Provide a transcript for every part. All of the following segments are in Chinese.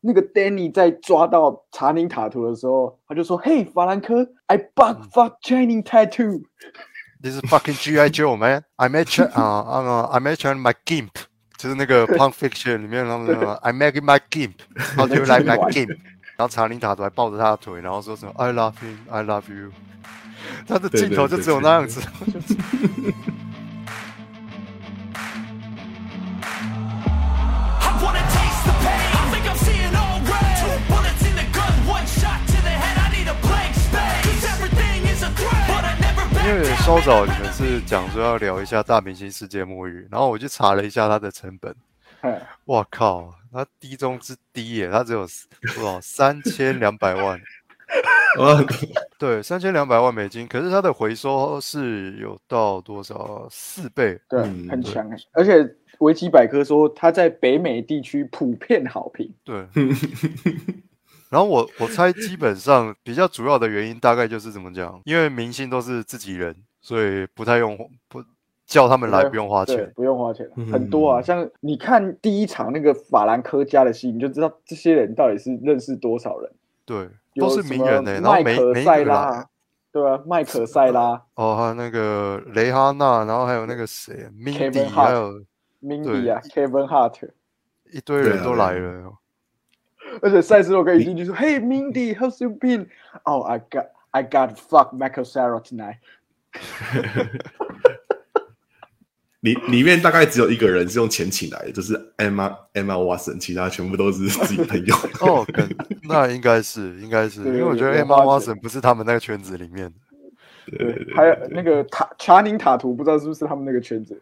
那个 Danny 在抓到查宁塔图的时候，他就说：“Hey，法兰克，I bug fuck Channing tattoo。” This is fucking G.I. Joe, man. I met Ch 啊啊，I met Chan my gimp，就是那个 Pulp Fiction 里面他们那个 I met my gimp, how do you like my gimp？然后查宁塔图还抱着他的腿，然后说什么 I love him, I love you。他的镜头就只有那样子。因为稍早你们是讲说要聊一下大明星世界末日，然后我去查了一下它的成本，哎，哇靠，它低中之低耶，它只有多少三千两百万，哇，对，三千两百万美金，可是它的回收是有到多少四倍？对，嗯很强哎。而且维基百科说它在北美地区普遍好评。对。然后我我猜，基本上比较主要的原因大概就是怎么讲，因为明星都是自己人，所以不太用不叫他们来不用花对钱。不用花钱，嗯很多啊。像你看第一场那个法兰科加的戏，你就知道这些人到底是认识多少人，对，都是名人呢、然后麦每克塞拉，对啊，麦克塞拉、哦，还有那个雷哈娜，然后还有那个谁 Kevin，Mindy，Hart 还有 Mindy 啊，Kevin Hart，一堆人都来了。而且赛斯洛格一进去说：“Hey Mindy，how's you been？” Oh, I got I got fuck Michael Sarah tonight。里里面大概只有一个人是用钱请来的，就是 Emma Emma Watson，其他全部都是自己朋友。哦，那应该是应该是，因为我觉得 Emma Watson 不是他们那个圈子里面对，还有那个塔查宁塔图，不知道是不是他们那个圈子？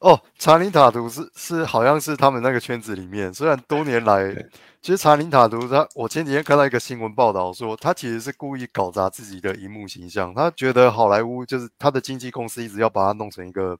哦，查林塔图是是好像是他们那个圈子里面，虽然多年来，其实查林塔图他，我前几天看到一个新闻报道说，他其实是故意搞砸自己的荧幕形象，他觉得好莱坞就是他的经纪公司一直要把他弄成一个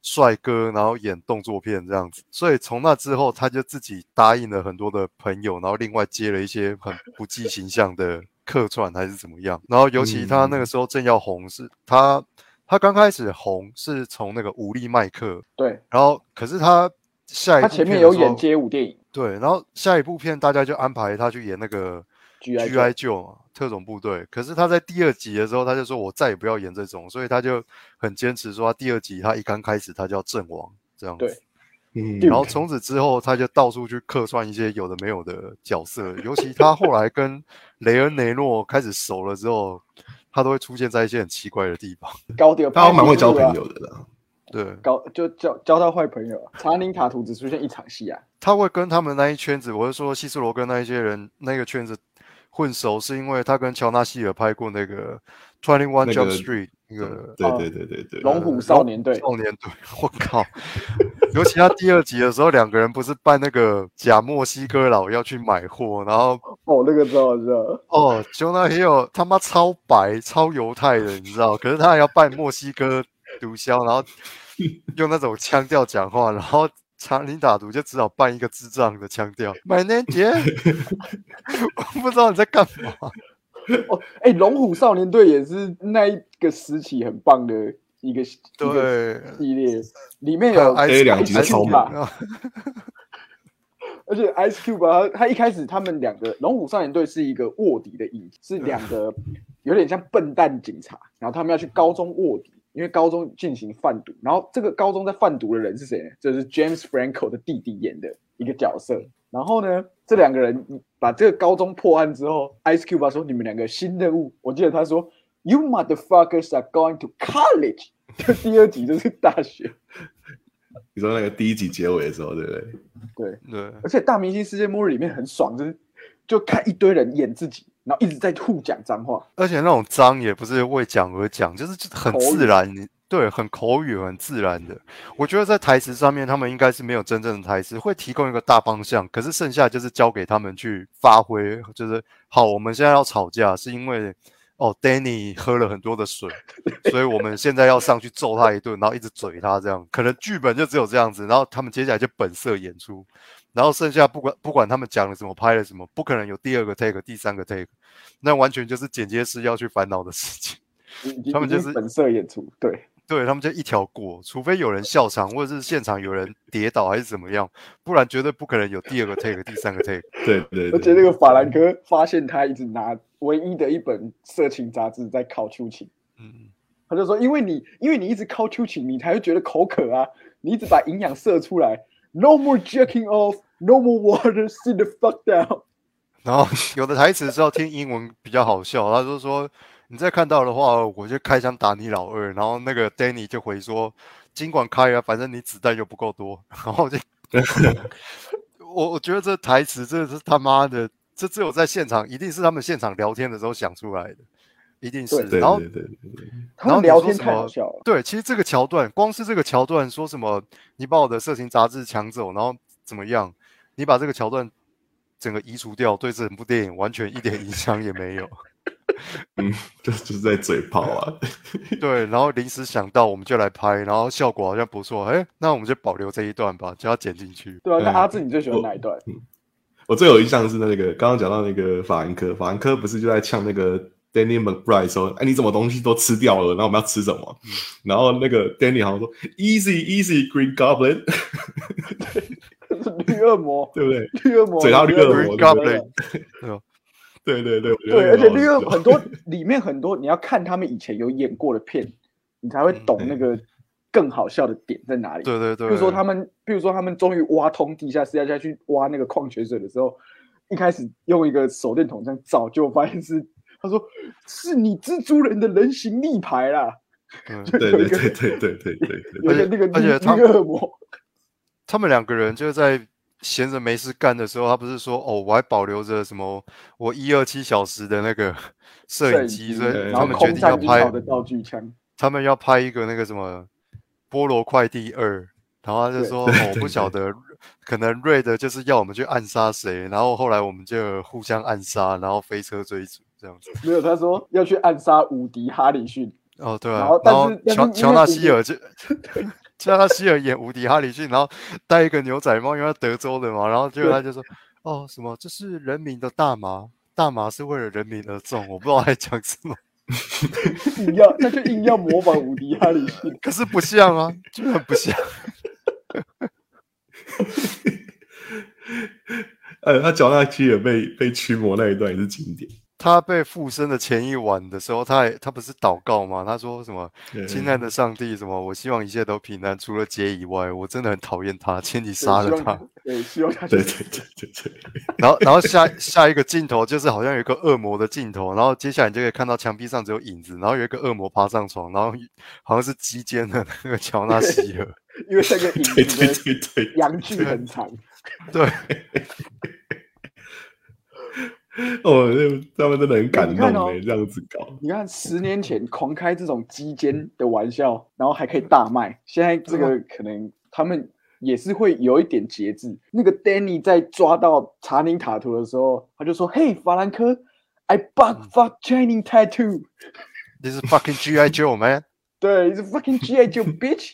帅哥，然后演动作片这样子，所以从那之后，他就自己答应了很多的朋友，然后另外接了一些很不计形象的客串还是怎么样，然后尤其他那个时候正要红，是他他刚开始红是从那个武力麦克。对然后可是他下一部他前面有演街舞电影对，然后下一部片大家就安排他去演那个 G.I. G.I. 救嘛特种部队，可是他在第二集的时候他就说我再也不要演这种，所以他就很坚持说他第二集他一刚开始他就要阵亡这样子。对嗯，然后从此之后，他就到处去客串一些有的没有的角色，尤其他后来跟雷恩雷诺开始熟了之后，他都会出现在一些很奇怪的地方。高调，他蛮会交朋，友的啦。对，搞就交交到坏朋友啊。查宁塔图只出现一场戏啊，他会跟他们那一圈子，我是说希斯罗跟那一些人那个圈子混熟，是因为他跟乔纳希尔拍过那个 Twenty One Jump Street 那个对对对对对，龙虎少年队少年队，我靠！尤其他第二集的时候，两个人不是扮那个假墨西哥佬要去买货，然后哦，那个知道知道，哦，Jonah Hill 他妈超白超犹太的，你知道？可是他还要扮墨西哥毒枭，然后用那种腔调讲话，然后查理打毒就只好扮一个智障的腔调。My name 姐，我不知道你在干嘛。哦，哎，龙虎少年队也是那一个时期很棒的一个对，系列，里面还有有 Ice A 两集超猛啊而且 Ice Cube 啊，他他一开始他们两个龙虎少年队是一个卧底的影，是两个有点像笨蛋警察，然后他们要去高中卧底，因为高中进行贩毒，然后这个高中在贩毒的人是谁呢？这是 James Franco 的弟弟演的一个角色。然后呢，这两个人把这个高中破案之后，Ice Cube 啊说你们两个新任务，我记得他说 You motherfuckers are going to college，就 第二集就是大学。你说那个第一集结尾的时候，对不对？对，对，而且《大明星世界末日》里面很爽，就是就看一堆人演自己，然后一直在互讲脏话。而且那种脏也不是为讲而讲，就是很自然，你对，很口语，很自然的。我觉得在台词上面，他们应该是没有真正的台词，会提供一个大方向，可是剩下就是交给他们去发挥。就是好，我们现在要吵架，是因为哦，Danny 喝了很多的水，所以我们现在要上去揍他一顿，然后一直嘴他这样。可能剧本就只有这样子，然后他们接下来就本色演出，然后剩下不管不管他们讲了什么，拍了什么，不可能有第二个 take、第三个 take，那完全就是剪接师要去烦恼的事情。他们就是本色演出，对对他们就一条过，除非有人笑场，或者是现场有人跌倒还是怎么样，不然绝对不可能有第二个 take、第三个 take。对对，而且那个法兰克发现他一直拿唯一的一本色情杂志在靠秋情，嗯，他就说，因为你因为你一直靠秋情，你才会觉得口渴啊，你一直把营养射出来，No more jerking off, no more water, sit the fuck down。然后有的台词是要听英文比较好笑，他就说你再看到的话，我就开枪打你老二。然后那个 Danny 就回说，尽管开啊，反正你子弹又不够多。然后就 我我觉得这台词真的是他妈的，这只有在现场，一定是他们现场聊天的时候想出来的，一定是。然后然后聊天太好笑了，对，其实这个桥段，光是这个桥段，说什么你把我的色情杂志抢走，然后怎么样？你把这个桥段整个移除掉，对这整部电影完全一点影响也没有。嗯，就就是在嘴炮啊，对，然后临时想到我们就来拍，然后效果好像不错，哎，那我们就保留这一段吧，就要剪进去。对啊，那嗯阿志你最喜欢哪一段？我最有印象是那个刚刚讲到那个法兰科，法兰科不是就在呛那个 Danny McBride 说：“哎，你怎么东西都吃掉了？然后我们要吃什么？”然后那个 Danny 好像说：“Easy, easy, Green Goblin，是 绿恶魔，对不对？绿恶魔，嘴上绿恶魔 Green 对 Goblin，对对对对，而且那个很多，里面很多，你要看他们以前有演过的片，你才会懂那个更好笑的点在哪里。对对对。比如说他们，比如说他们终于挖通地下室，要去挖那个矿泉水的时候，一开始用一个手电筒这样照，就发现是，他说是你蜘蛛人的人形立牌啦。对对对对对对。而且那个，而且他，他们两个人就在。闲着没事干的时候，他不是说哦，我还保留着什么我一二七小时的那个 摄影机，所以他们决定要拍的道具枪，他们要拍一个那个什么菠萝快递二，然后他就对说、哦、我不晓得，可能瑞德就是要我们去暗杀谁，然后后来我们就互相暗杀，然后飞车追逐这样子。没有他说要去暗杀无敌哈里逊，哦，对啊然后，乔乔纳希尔就 乔纳希尔演无敌哈里逊，然后戴一个牛仔帽，因为他德州的嘛，然后结果他就说哦什么这是人民的大麻，大麻是为了人民而种，我不知道他在讲什么，硬要他就硬要模仿无敌哈里逊，可是不像啊，就很不像。呃，他乔纳基尔被被驱魔那一段也是经典。他被附身的前一晚的时候，他还他不是祷告吗？他说什么“亲爱的上帝，什么我希望一切都平安，除了杰以外，我真的很讨厌他，请你杀了他。”对，希望他对对对对对，然后，然后下下一个镜头就是好像有一个恶魔的镜头，然后接下来你就可以看到墙壁上只有影子，然后有一个恶魔爬上床，然后好像是击奸的那个乔纳希尔，因为那个影对对子的对 对，阳具很长，对，哦，他们真的很感动哎，这样子搞。你看十年前狂开这种鸡奸的玩笑，然后还可以大卖，现在这个可能他们也是会有一点节制。那个 Danny 在抓到查宁塔图的时候，他就说：“嘿，法兰克，I bought fuck Channing tattoo。This is fucking GI Joe man。对，it's fucking GI Joe bitch。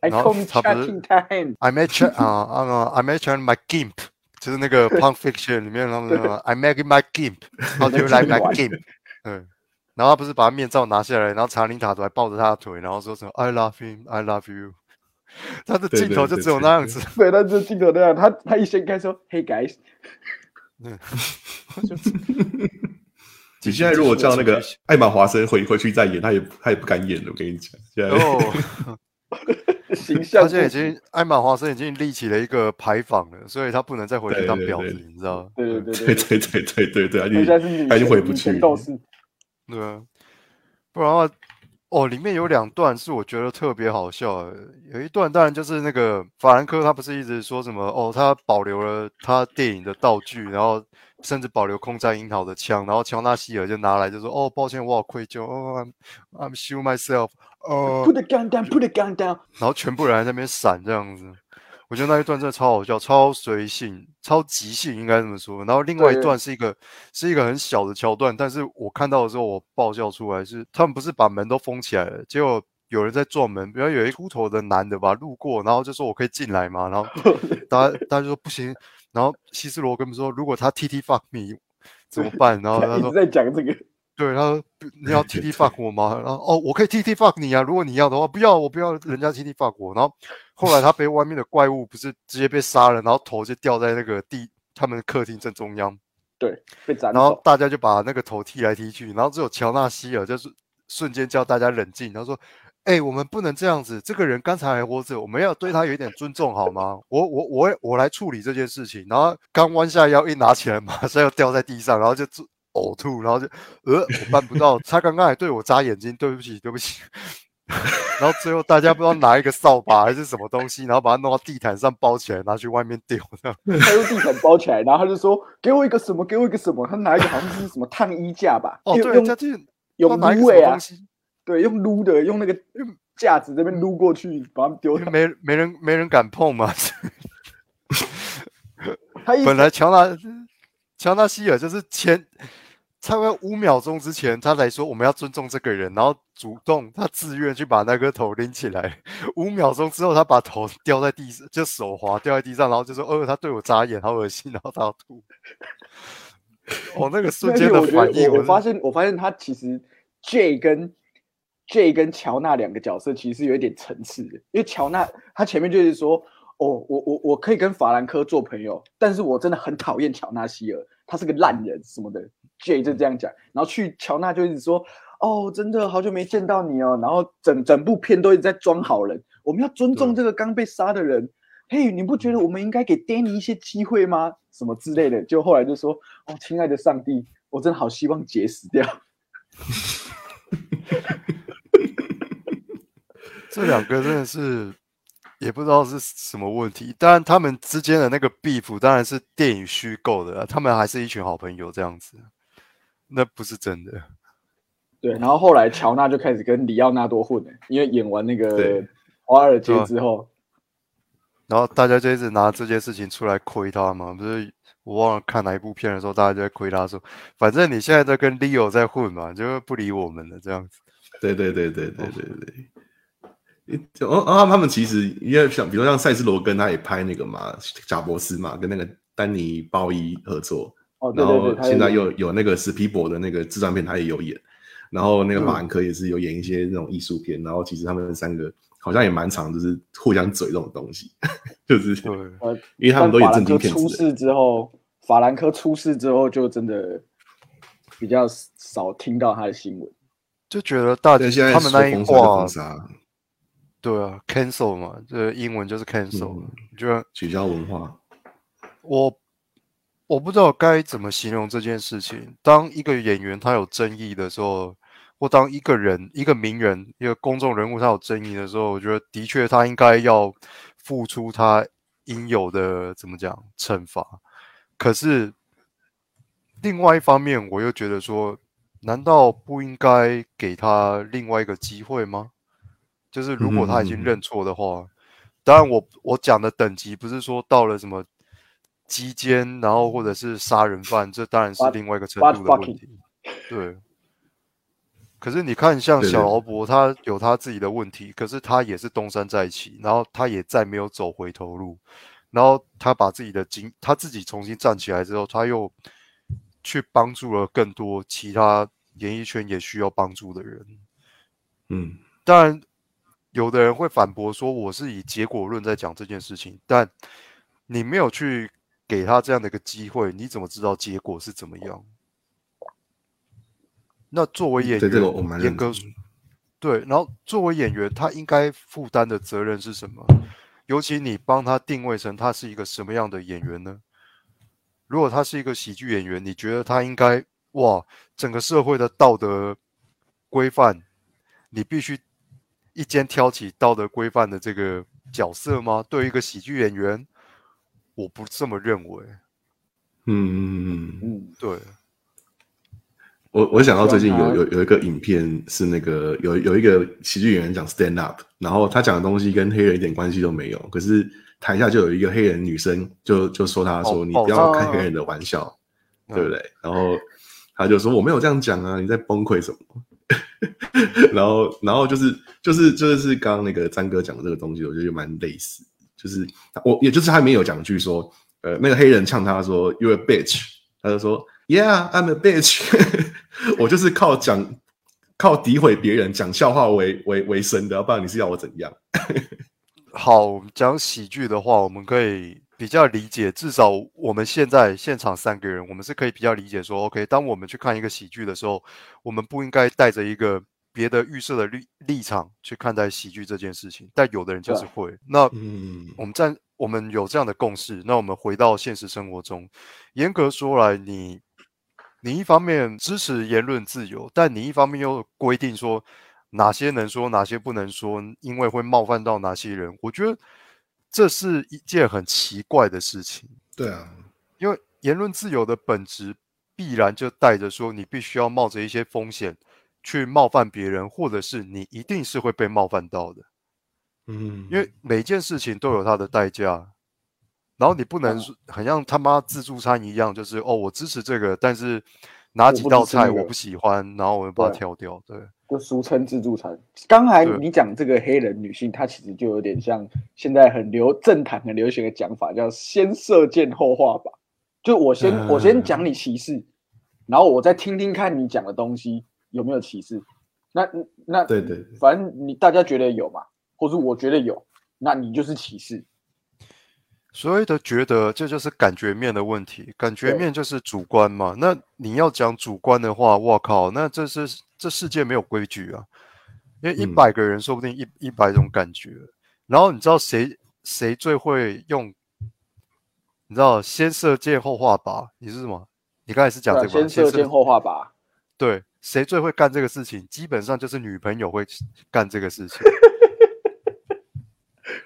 I call me 他不是 Channing Tatum。I made ch 啊啊 I made ch my gimp，就是那个 Punk Fiction 里面他们那个 I make my gimp，How do you like my gimp？嗯，然后他不是把他面罩拿下来，然后查林塔图还抱着他的腿，然后说什么 I love him，I love you。他的镜头就只有那样子，对，他这镜头那样，他他一掀开说：“Hey guys 嗯。你现在如果叫那个艾玛华森回回去再演，他也他也不敢演了。我跟你讲，现在哦，” 形象他现在已经艾玛华森已经立起了一个牌坊了，所以他不能再回去当婊子，你知道吗？对对对对对，对对对他他现在是女就他就权女回不去权斗士。对啊，不然的话，哦，里面有两段是我觉得特别好笑的。有一段当然就是那个法兰克，他不是一直说什么哦，他保留了他电影的道具，然后甚至保留空战樱桃的枪，然后乔纳希尔就拿来就说哦，抱歉，我好愧疚，哦，I'm I'm shoot myself，哦 Put，the gun down, put the gun down。然后全部人还在那边闪这样子。我觉得那一段真的超好笑，超随性，超即兴，应该这么说。然后另外一段是一个是一个很小的桥段，但是我看到的时候我爆笑出来是，他们不是把门都封起来了，结果有人在撞门，比如有一秃头的男的吧路过，然后就说我可以进来吗？然后大家大家就说不行，然后希斯罗跟我们说如果他 T T fuck me 怎么办？然后他说一直在讲这个，对，他说你要 T T fuck 我吗？然后哦，我可以 T T fuck 你啊，如果你要的话，不要，我不要人家 T T fuck 我。然后后来他被外面的怪物不是直接被杀了，然后头就掉在那个地他们客厅正中央，对，被斩然后。大家就把那个头踢来踢去，然后只有乔纳希尔就是瞬间叫大家冷静，他说：“哎、我们不能这样子，这个人刚才还活着，我们要对他有一点尊重好吗？我我我我来处理这件事情。”然后刚弯下腰一拿起来，马上又掉在地上，然后就自呕吐，然后就呃我办不到，他刚刚还对我眨眼睛，对不起对不起。然后最后大家不知道拿一个扫把还是什么东西，然后把它弄到地毯上包起来，拿去外面丢。他用地毯包起来，然后他就说：“给我一个什么，给我一个什么。”他拿一个好像是什么烫衣架吧？哦，对，他就是用他拿一个撸欸啊对，用撸的，用那个架子这边撸过去，把他们丢没没人没人敢碰嘛。本来乔纳乔纳希尔就是前差不多五秒钟之前，他来说我们要尊重这个人，然后主动他自愿去把那个头拎起来。五秒钟之后，他把头掉在地上，就手滑掉在地上，然后就说：“哦，他对我眨眼，好恶心。”然后他要吐。哦，那个瞬间的反应，得我发现我发现他其实 J 跟 J 跟乔纳两个角色其实是有一点层次的，因为乔纳他前面就是说，哦，我我我可以跟法兰科做朋友，但是我真的很讨厌乔纳希尔，他是个烂人什么的。J 就这样讲，然后去乔纳就一直说，哦，真的好久没见到你哦，然后整整部片都一直在装好人，我们要尊重这个刚被杀的人。嘿，你不觉得我们应该给 Danny 一些机会吗？什么之类的，就后来就说，哦，亲爱的上帝，我真的好希望杰死掉。这两个真的是也不知道是什么问题。当然，他们之间的那个 beef 当然是电影虚构的啊，他们还是一群好朋友这样子，那不是真的。对，然后后来乔纳就开始跟里奥纳多混了，因为演完那个华尔街之后，然后大家就一直拿这件事情出来亏他嘛，不是我忘了看哪一部片的时候，大家就在亏他说，反正你现在在跟 Leo 在混嘛，就不理我们了这样子。对对对对对对对。哦哦，他们其实因为像比如像塞斯罗根，他也拍那个嘛，贾博士嘛，跟那个丹尼鲍伊合作，哦，对然后对对，他现在又有那个史皮博的那个自传片，他也有演，然后那个法兰克也是有演一些那种艺术片，然后其实他们三个好像也蛮常就是互相嘴这种东西，就是对，呃，因为他们都演正经片出事之后，法兰科出事之后就真的比较少听到他的新闻。就觉得大家，现在他们那一说封杀就话封，杀，对啊，cancel 嘛，这英文就是 cancel，、嗯我觉得取消文化，我我不知道该怎么形容这件事情。当一个演员他有争议的时候，或当一个人、一个名人、一个公众人物他有争议的时候，我觉得的确他应该要付出他应有的怎么讲惩罚。可是另外一方面，我又觉得说，难道不应该给他另外一个机会吗？就是如果他已经认错的话，当然我我讲的等级不是说到了什么鸡奸，然后或者是杀人犯，这当然是另外一个程度的问题。对。可是你看，像小劳勃，他有他自己的问题，可是他也是东山再起，然后他也再没有走回头路，然后他把自己的经，他自己重新站起来之后，他又去帮助了更多其他演艺圈也需要帮助的人。嗯，当然，有的人会反驳说我是以结果论在讲这件事情，但你没有去给他这样的一个机会，你怎么知道结果是怎么样？那作为演对这个员，我蛮严格对，然后作为演员，他应该负担的责任是什么？尤其你帮他定位成他是一个什么样的演员呢？如果他是一个喜剧演员，你觉得他应该哇，整个社会的道德规范，你必须一肩挑起道德规范的这个角色吗？对于一个喜剧演员，我不这么认为。嗯嗯嗯对，我我想到最近有有有一个影片是那个有有一个喜剧演员讲 stand up，然后他讲的东西跟黑人一点关系都没有，可是台下就有一个黑人女生就就说他说哦你不要爆开黑人的玩笑，嗯对不对？然后他就说我没有这样讲啊，你在崩溃什么？然后然后就是就是就是刚刚那个詹哥讲的这个东西，我觉得蛮类似，就是我也就是他里面有讲句说，呃，那个黑人呛他说 "You a bitch"，他就说 "Yeah, I'm a bitch"，我就是靠讲靠诋毁别人、讲笑话为为为生的，要不然你是要我怎样？好，讲喜剧的话，我们可以比较理解，至少我们现在现场三个人，我们是可以比较理解说，OK，当我们去看一个喜剧的时候，我们不应该带着一个别的预设的立立场去看待喜剧这件事情，但有的人就是会。那嗯，我们站我们有这样的共识，那我们回到现实生活中，严格说来，你你一方面支持言论自由，但你一方面又规定说哪些能说，哪些不能说，因为会冒犯到哪些人，我觉得这是一件很奇怪的事情。对啊，因为言论自由的本质必然就带着说，你必须要冒着一些风险去冒犯别人，或者是你一定是会被冒犯到的。嗯，因为每件事情都有它的代价，然后你不能很像他妈自助餐一样，就是哦，我支持这个，但是哪几道菜我不喜欢，然后我就把它挑掉。对，就俗称自助餐。刚才你讲这个黑人女性，她其实就有点像现在很流政坛很流行的讲法，叫先射箭后画靶。就我先、嗯我先讲你歧视，然后我再听听看你讲的东西有没有歧视。那那对对对反正你大家觉得有嘛，或者我觉得有，那你就是歧视。所谓的觉得这就是感觉面的问题，感觉面就是主观嘛。那你要讲主观的话，我靠，那这是这世界没有规矩啊，因为一嗯百个人说不定一一百种感觉。然后你知道谁谁最会用？你知道先射箭后画靶，你是什么？你刚才是讲这个吗？先射箭后画靶。对，谁最会干这个事情？基本上就是女朋友会干这个事情。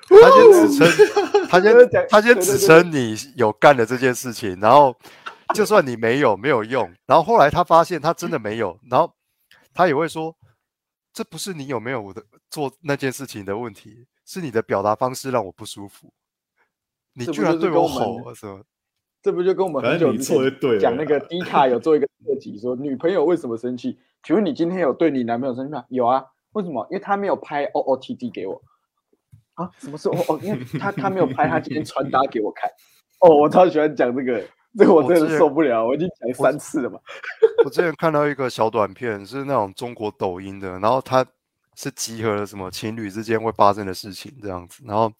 他先指称，他先他先指称你有干了这件事情，然后就算你没有，没有用。然后后来他发现他真的没有，然后他也会说，这不是你有没有我的做那件事情的问题，是你的表达方式让我不舒服。你居然对我吼是跟我们吼啊什么？这不就跟我们很久之前对讲那个啦迪卡有做一个特辑，说女朋友为什么生气？请问你今天有对你男朋友生气吗？有啊，为什么？因为他没有拍 O O T D 给我啊？什么是 O O？因为他他没有拍，他今天穿搭给我看。哦，我超喜欢讲这个，这个我真的受不了，我已经讲三次了嘛。我之前看到一个小短片，是那种中国抖音的，然后它是集合了什么情侣之间会发生的事情这样子，然后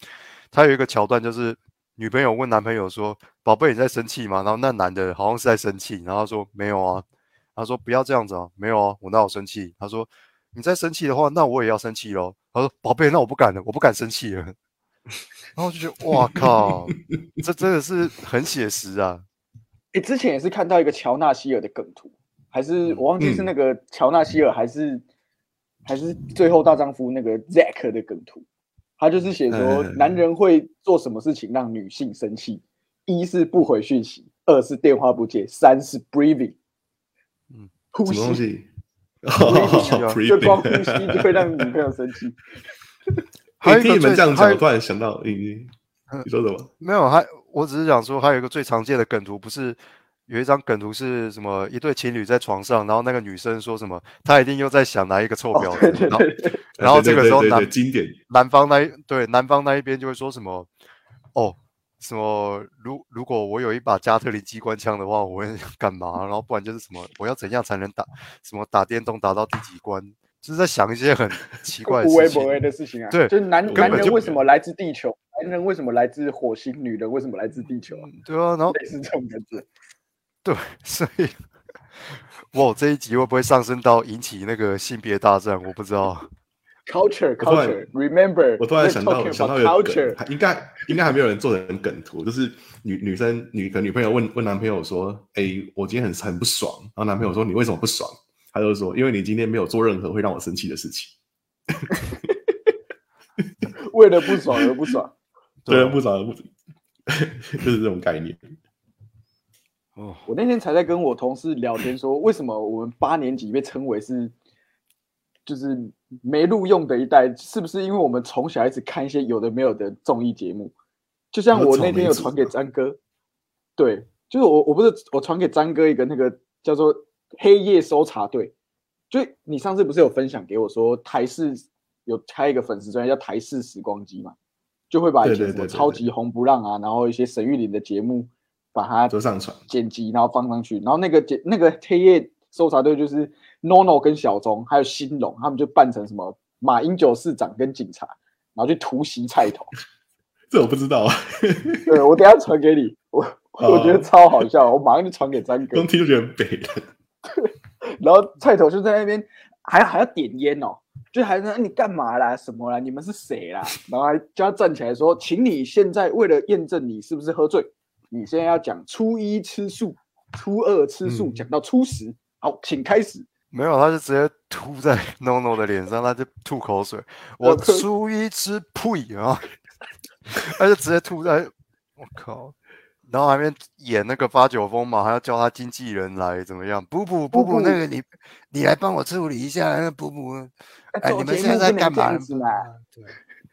它有一个桥段就是女朋友问男朋友说：“宝贝，你在生气吗？”然后那男的好像是在生气，然后他说：“没有啊。”他说：“不要这样子啊，没有啊，我哪有生气？”他说：“你在生气的话，那我也要生气喽。”他说：“宝贝，那我不敢了，我不敢生气了。”然后我就觉得哇靠，这真的是很写实啊！诶，之前也是看到一个乔纳希尔的梗图，还是我忘记是嗯那个乔纳希尔还是、还是最后大丈夫那个 Zack 的梗图，他就是写说嗯男人会做什么事情让女性生气，一是不回讯息，二是电话不接，三是 breathing，嗯，呼什么东吸，西？啊 就光呼吸就会让女朋友生气。还有一个你听你们最这样讲，我突然想到，你你你说什么？没有，还我只是想说，还有一个最常见的梗图，不是有一张梗图是什么？一对情侣在床上，然后那个女生说什么，她一定又在想哪一个臭婊子，然后这个时候男对经典，男方那一对男方那一边就会说什么，哦，什么如如果我有一把加特林机关枪的话，我会 干嘛？然后不然就是什么，我要怎样才能打什么打电动打到第几关？就是在想一些很奇怪的无微事情。不微的事情啊。对就是男就男人为什么来自地球？男人为什么来自火星？女人为什么来自地球啊？对啊，然后 类似这种感觉。对，所以，哇，这一集会不会上升到引起那个性别大战？我不知道。Culture, 我突然 culture. Remember, 我突然想到想到一个梗应该应该还没有人做成梗图，就是女女生女可能女朋友问问男朋友说：“哎、我今天很很不爽。”然后男朋友说：“你为什么不爽？”他就说：“因为你今天没有做任何会让我生气的事情。为了不爽而不爽。对，啊不爽而不爽，就是这种概念。哦，我那天才在跟我同事聊天说，为什么我们八年级被称为是就是没录用的一代？是不是因为我们从小一直看一些有的没有的综艺节目？就像我那天有传给张哥，对，就是我我不是我传给张哥一个那个叫做黑夜搜查队，就你上次不是有分享给我说台视有开一个粉丝专业叫台视时光机嘛，就会把以前什么超级红不让啊，然后一些沈玉琳的节目把它都上传剪辑，然后放上去，然后那个剪那个黑夜搜查队就是 NONO 跟小钟还有新龙，他们就扮成什么马英九市长跟警察，然后去突袭菜头。这我不知道啊，对我等下传给你，我 我觉得超好笑，我马上就传给张哥光。听就觉得很北对。然后菜头就在那边还还要点烟哦，就还在那你干嘛啦？什么啦？你们是谁啦？然后还叫他站起来说，请你现在为了验证你是不是喝醉，你现在要讲初一吃素，初二吃素，嗯讲到初十，好，请开始。没有，他就直接吐在 NONO 的脸上，他就吐口水。我出一只呸啊，他就直接吐在，我靠！然后还没演那个发酒疯嘛，还要叫他经纪人来怎么样？补补补补，那个你你来帮我处理一下，那个补补。哎，你们现在在干嘛？对。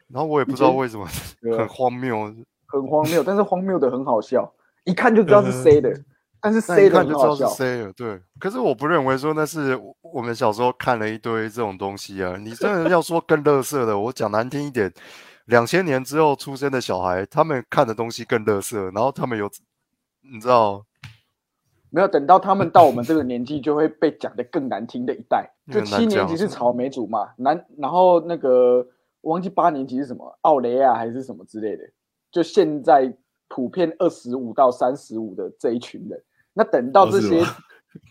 然后我也不知道为什么，很荒谬。很荒谬，但是荒谬的很好笑，一看就知道是 C 的，但是那 C 一的看就知道是。C 了，对。可是我不认为说那是我我们小时候看了一堆这种东西啊。你真的要说更乐色的，我讲难听一点，两千年之后出生的小孩，他们看的东西更乐色，然后他们有，你知道，没有等到他们到我们这个年纪，就会被讲的更难听的一代。就七年级是草莓族嘛，南然后那个我忘记八年级是什么，奥雷亚还是什么之类的。就现在普遍二十五到三十五的这一群人，那等到这些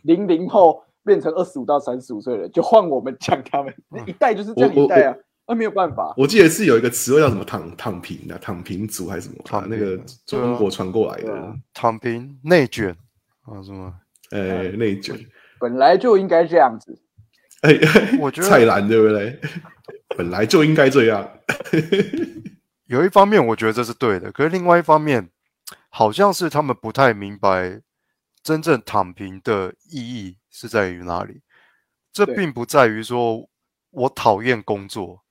零零后变成二十五到三十五岁的人，就换我们讲他们，那一代就是这样一代啊，那没有办法。我记得是有一个词汇叫什么“躺躺平”的，躺平族还是什么那个中国传过来的啊，躺平、内卷啊什么。呃，内卷。本来就应该这样子，哎，我觉得 蔡澜对不对？本来就应该这样。有一方面我觉得这是对的，可是另外一方面，好像是他们不太明白真正躺平的意义是在于哪里。这对并不在于说我讨厌工作，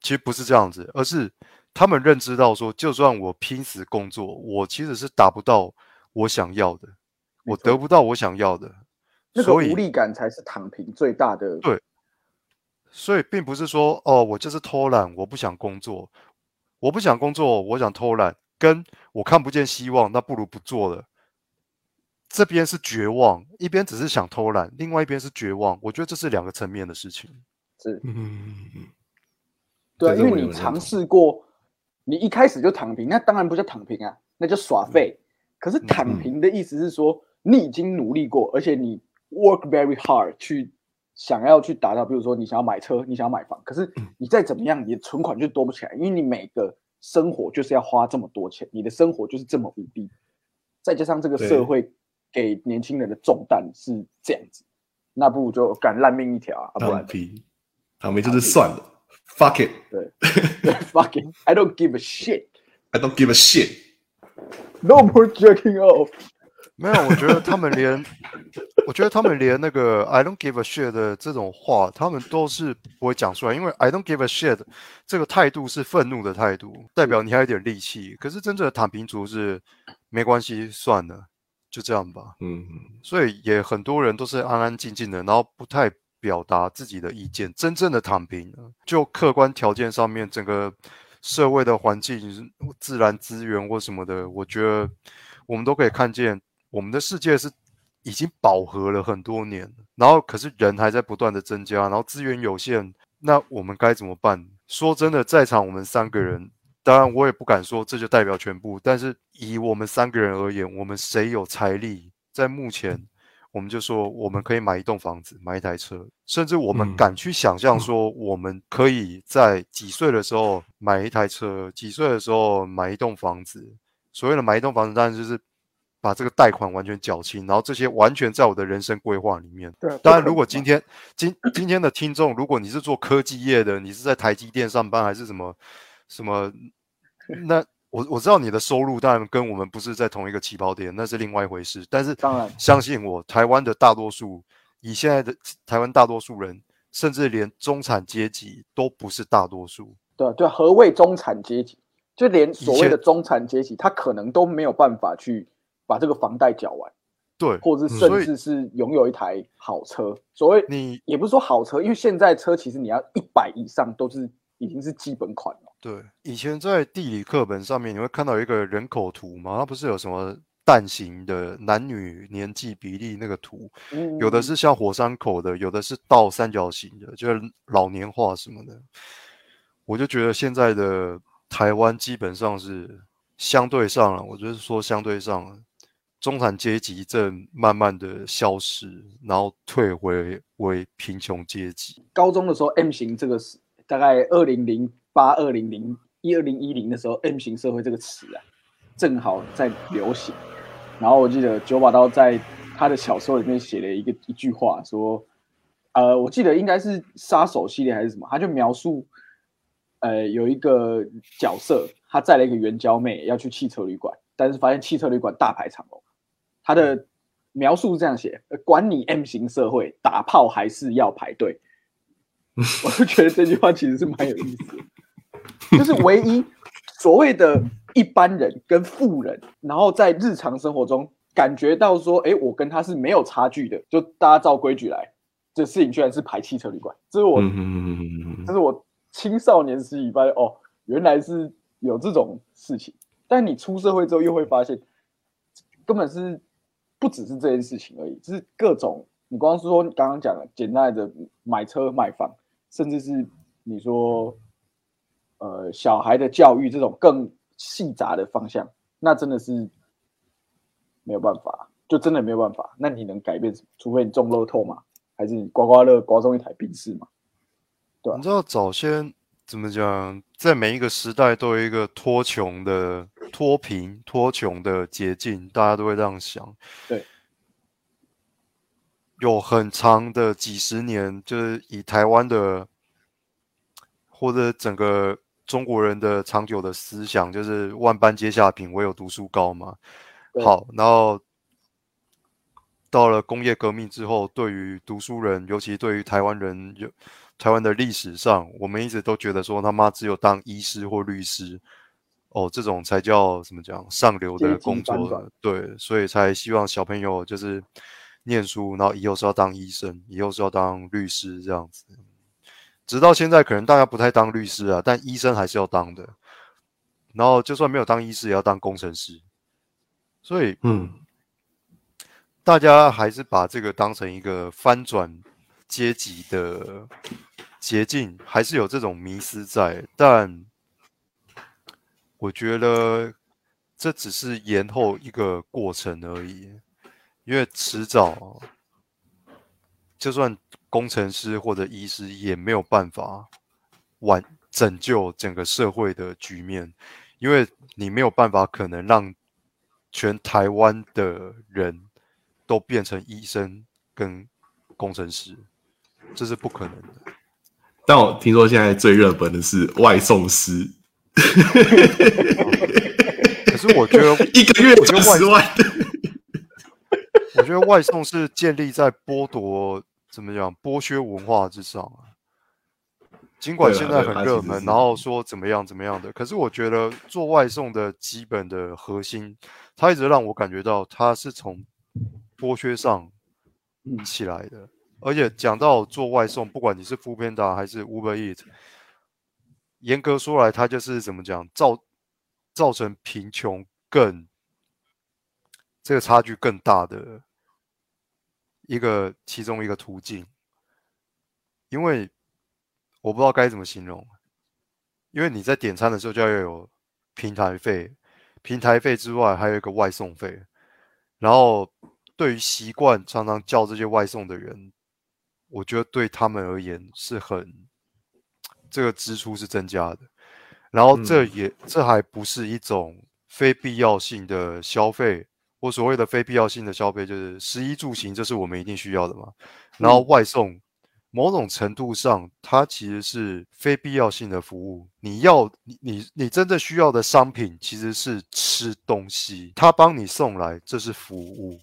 其实不是这样子，而是他们认知到说，就算我拼死工作，我其实是达不到我想要的，我得不到我想要的，那个所以无力感才是躺平最大的。对所以并不是说哦，我就是偷懒，我不想工作，我不想工作，我想偷懒，跟我看不见希望，那不如不做了。这边是绝望，一边只是想偷懒，另外一边是绝望。我觉得这是两个层面的事情。是嗯，对啊，因为你尝试过，你一开始就躺平，那当然不叫躺平啊，那叫耍废。可是躺平的意思是说，你已经努力过，而且你 work very hard 去想要去达到，比如说你想要买车，你想要买房，可是你再怎么样，你的存款就多不起来，因为你每个生活就是要花这么多钱，你的生活就是这么无力，再加上这个社会给年轻人的重担是这样子，那不如就敢烂命一条啊，啊不然躺平，躺平就是算了，fuck it，对对 fucking I don't give a shit。I don't give a shit。No more jerking off。没有，我觉得他们连，我觉得他们连那个 “I don't give a shit” 的这种话，他们都是不会讲出来，因为 “I don't give a shit” 这个态度是愤怒的态度，代表你还有点力气。可是真正的躺平族是没关系，算了，就这样吧。嗯，所以也很多人都是安安静静的，然后不太表达自己的意见。真正的躺平，就客观条件上面，整个社会的环境、自然资源或什么的，我觉得我们都可以看见，我们的世界是已经饱和了很多年，然后可是人还在不断的增加，然后资源有限，那我们该怎么办？说真的，在场我们三个人。当然，我也不敢说这就代表全部，但是以我们三个人而言，我们谁有财力，在目前，我们就说我们可以买一栋房子，买一台车，甚至我们嗯敢去想象说，我们可以在几岁的时候买一台车，几岁的时候买一栋房子。所谓的买一栋房子，当然就是把这个贷款完全缴清，然后这些完全在我的人生规划里面。对啊，当然，如果今天今今天的听众，如果你是做科技业的，你是在台积电上班还是什么什么，那我我知道你的收入当然跟我们不是在同一个起跑点，那是另外一回事。但是当然相信我，台湾的大多数，以现在的台湾大多数人，甚至连中产阶级都不是大多数。对啊对啊，何谓中产阶级？就连所谓的中产阶级，他可能都没有办法去把这个房贷缴完，对，或者甚至是拥有一台好车。所谓你也不是说好车，因为现在车其实你要一百以上都是已经是基本款了。对，以前在地理课本上面你会看到一个人口图嘛，它不是有什么蛋形的男女年纪比例那个图，嗯有的是像火山口的，有的是倒三角形的，就是老年化什么的。我就觉得现在的台湾基本上是相对上了，我就是说相对上了，中产阶级正慢慢的消失，然后退回为贫穷阶级。高中的时候 M 型这个是大概二零零八、二零零一、二零一零的时候，M 型社会这个词啊，正好在流行。然后我记得九把刀在他的小说里面写了一个一句话，说，呃，我记得应该是杀手系列还是什么，他就描述，呃，有一个角色他载了一个援交妹要去汽车旅馆，但是发现汽车旅馆大排长龙。他的描述是这样写：呃管你 M 型社会，打炮还是要排队。我就觉得这句话其实是蛮有意思的，就是唯一所谓的一般人跟富人，然后在日常生活中感觉到说，哎，我跟他是没有差距的，就大家照规矩来，这事情居然是排汽车旅馆，这是我，这是我青少年时期发现，哦，原来是有这种事情，但你出社会之后又会发现，根本是不只是这件事情而已，就是各种你光是说你刚刚讲的简单的买车买房，甚至是你说呃小孩的教育这种更细杂的方向，那真的是没有办法，就真的没有办法。那你能改变什么？除非你中乐透嘛，还是你刮刮乐刮中一台宾士嘛？对啊你知道早先怎么讲，在每一个时代都有一个脱穷的、脱贫、脱穷的捷径，大家都会这样想。对，有很长的几十年，就是以台湾的或者整个中国人的长久的思想，就是万般皆下品，唯有读书高嘛。好，然后到了工业革命之后，对于读书人，尤其对于台湾人，有台湾的历史上，我们一直都觉得说他妈只有当医师或律师，哦，这种才叫怎么讲上流的工作对，所以才希望小朋友就是念书，然后以后是要当医生，以后是要当律师这样子。直到现在，可能大家不太当律师啊，但医生还是要当的。然后就算没有当医师，也要当工程师。所以嗯，大家还是把这个当成一个翻转阶级的捷径，还是有这种迷思在。但我觉得这只是延后一个过程而已，因为迟早，就算工程师或者医师也没有办法挽拯救整个社会的局面，因为你没有办法可能让全台湾的人都变成医生跟工程师，这是不可能的。但我听说现在最热门的是外送师，可是我觉得 一个月赚我觉得外十万。我觉得外送是建立在剥夺怎么讲剥削文化之上啊。尽管现在很热门，然后说怎么样怎么样的，可是我觉得做外送的基本的核心，它一直让我感觉到它是从剥削上嗯起来的。而且讲到做外送，不管你是 f o o Panda 还是 Uber Eat，严格说来，它就是怎么讲造造成贫穷更这个差距更大的一个其中一个途径，因为我不知道该怎么形容，因为你在点餐的时候就要有平台费，平台费之外还有一个外送费，然后对于习惯常常叫这些外送的人，我觉得对他们而言是很这个支出是增加的，然后这也、这还不是一种非必要性的消费。我所谓的非必要性的消费，就是食衣住行，这是我们一定需要的嘛。然后外送，某种程度上，它其实是非必要性的服务。你要你你你真正需要的商品其实是吃东西，他帮你送来，这是服务。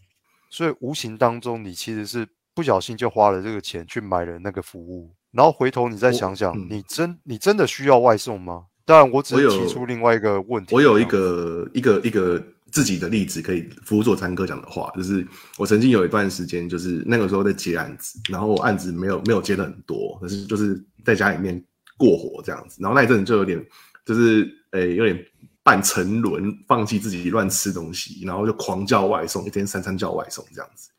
所以无形当中，你其实是不小心就花了这个钱去买了那个服务，然后回头你再想想，嗯你真你真的需要外送吗？当然，我只是提出另外一个问题。我有一个一个一个自己的例子可以辅佐参哥讲的话，就是我曾经有一段时间，就是那个时候在接案子，然后我案子没有没有接的很多，可是就是在家里面过活这样子，然后那一阵子就有点就是诶、有点半沉沦，放弃自己乱吃东西，然后就狂叫外送，一天三餐叫外送这样子。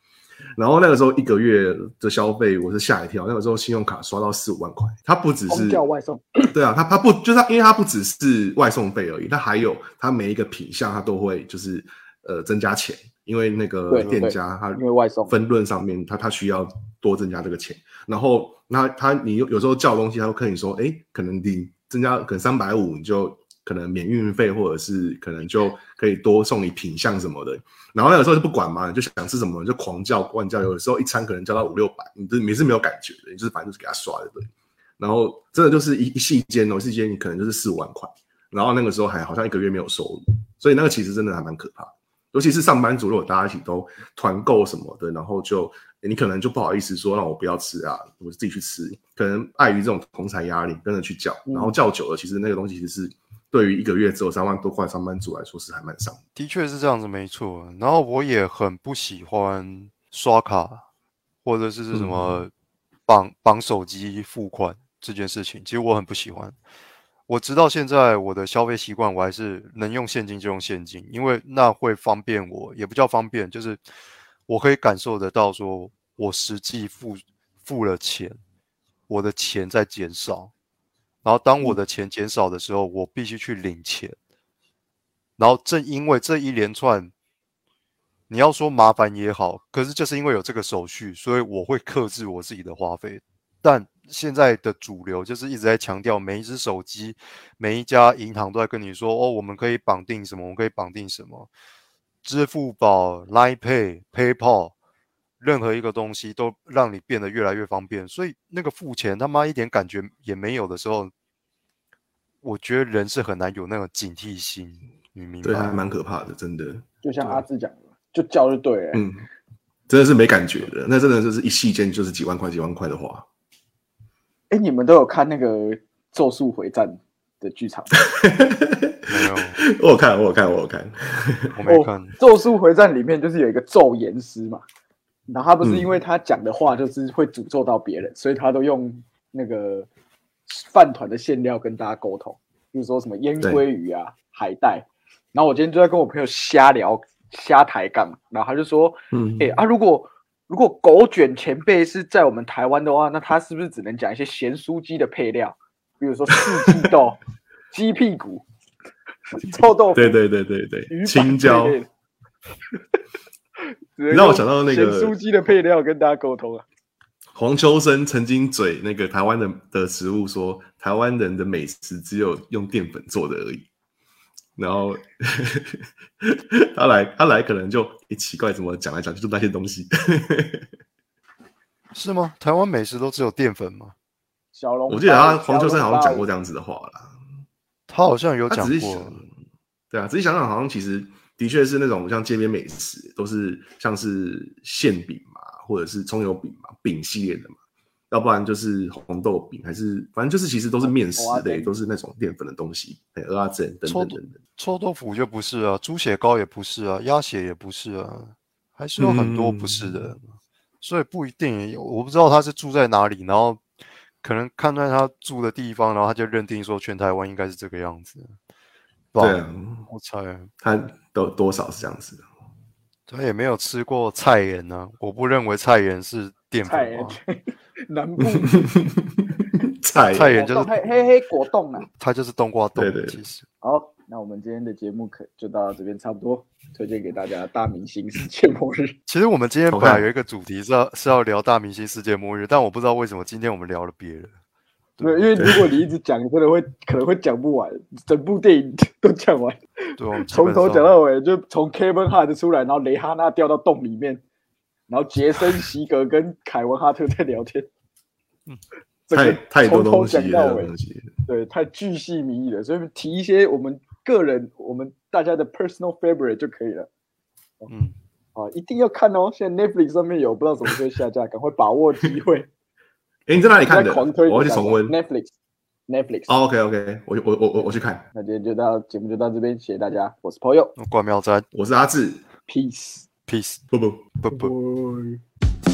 然后那个时候一个月的消费，我是吓一跳。那个时候信用卡刷到四五万块，它不只是叫外送，对啊，它它不就是它，因为它不只是外送费而已，它还有它每一个品项它都会就是呃增加钱，因为那个店家他因为外送分论上面他他需要多增加这个钱，然后那他你有有时候叫东西，他会跟你说，哎，可能你增加可能三百五，你就可能免运费，或者是可能就可以多送你品相什么的。然后那个时候就不管嘛，你就想吃什么就狂叫乱叫，有的时候一餐可能叫到五六百，你这你是没有感觉的，你就是反正就是给他刷的对。然后真的就是一一夕间哦，一夕间你可能就是四五万块，然后那个时候还好像一个月没有收入，所以那个其实真的还蛮可怕的。尤其是上班族，如果大家一起都团购什么的，然后就你可能就不好意思说让我不要吃啊，我自己去吃，可能碍于这种同财压力，跟着去叫，然后叫久了，其实那个东西其实是对于一个月只有三万多块上班族来说是还蛮伤的。的确是这样子，没错。然后我也很不喜欢刷卡或者是什么绑绑手机付款这件事情，其实我很不喜欢。我直到现在我的消费习惯，我还是能用现金就用现金，因为那会方便我，也不叫方便，就是我可以感受得到，说我实际付付了钱，我的钱在减少，然后当我的钱减少的时候，我必须去领钱。然后正因为这一连串，你要说麻烦也好，可是就是因为有这个手续，所以我会克制我自己的花费。但现在的主流就是一直在强调，每一只手机、每一家银行都在跟你说：“哦，我们可以绑定什么，我们可以绑定什么，支付宝、Line Pay、PayPal，任何一个东西都让你变得越来越方便。”所以那个付钱他妈一点感觉也没有的时候，我觉得人是很难有那种警惕心，你明白对，还？蛮可怕的，真的。就像阿志讲的，就叫就对了。嗯，真的是没感觉的，那真的就是一细间就是几万块、几万块的花。哎，你们都有看那个《咒术回战》的剧场吗？没有，我有看，我有看，我有看。我没看。哦《咒术回战》里面就是有一个咒言师嘛，然后他不是嗯因为他讲的话就是会诅咒到别人，所以他都用那个饭团的馅料跟大家沟通，比如说什么烟鲑鱼啊、海带。然后我今天就在跟我朋友瞎聊、瞎抬杠，然后他就说：“嗯哎、啊，如果如果狗卷前辈是在我们台湾的话，那他是不是只能讲一些咸酥鸡的配料，比如说四季豆、鸡屁股、臭豆腐？对对对对对青椒 让我想到那个咸酥鸡的配料跟大家沟通啊。黄秋生曾经嘴那个台湾的的食物说，台湾人的美食只有用淀粉做的而已。然后 他来，他来可能就诶奇怪，怎么讲来讲去就那些东西。是吗？台湾美食都只有淀粉吗？小龙，我记得他黄秋生好像讲过这样子的话啦。他好像有他讲过对啊，仔细想想，好像其实的确是那种像街边美食，都是像是馅饼嘛，或者是葱油饼嘛，饼系列的嘛，要不然就是红豆饼，还是反正就是其实都是面食类，蚵仔煎都是那种淀粉的东西，哎，鹅啊煎等等等等。臭豆腐就不是啊，猪血糕也不是啊，鸭血也不是啊，还是有很多不是的，所以不一定。我不知道他是住在哪里，然后可能看在他住的地方，然后他就认定说全台湾应该是这个样子。吧对啊，我猜他都多少是这样子的。他也没有吃过菜盐呢、我不认为菜盐是淀菜粉吧，南部。菜菜盐就是黑黑黑果冻啊。它就是冬瓜冻。对对其实。好，那我们今天的节目可就到这边差不多，推荐给大家《大明星世界末日》。其实我们今天本来有一个主题是要是要聊大明星世界末日，但我不知道为什么今天我们聊了别的。对，因为如果你一直讲，真的会可能会讲不完，整部电影都讲完，从头讲到尾，就从 Kevin Hart 出来，然后雷哈娜掉到洞里面，然后杰森席格跟凯文哈特在聊天，嗯，太太多东，西了。对，太巨细靡遗了，所以提一些我们个人、我们大家的 personal favorite 就可以了。嗯，啊，一定要看哦！现在 Netflix 上面有，不知道什么时候下架，赶快把握机会。哎，你在哪里看的？狂推，我要去重温。Netflix。Netflix。哦，OK OK，我我我我我去看。那今天就到节目就到这边，谢谢大家，我是朋友那关妙斋我是阿志，，Peace。，peace，不不。不不。拜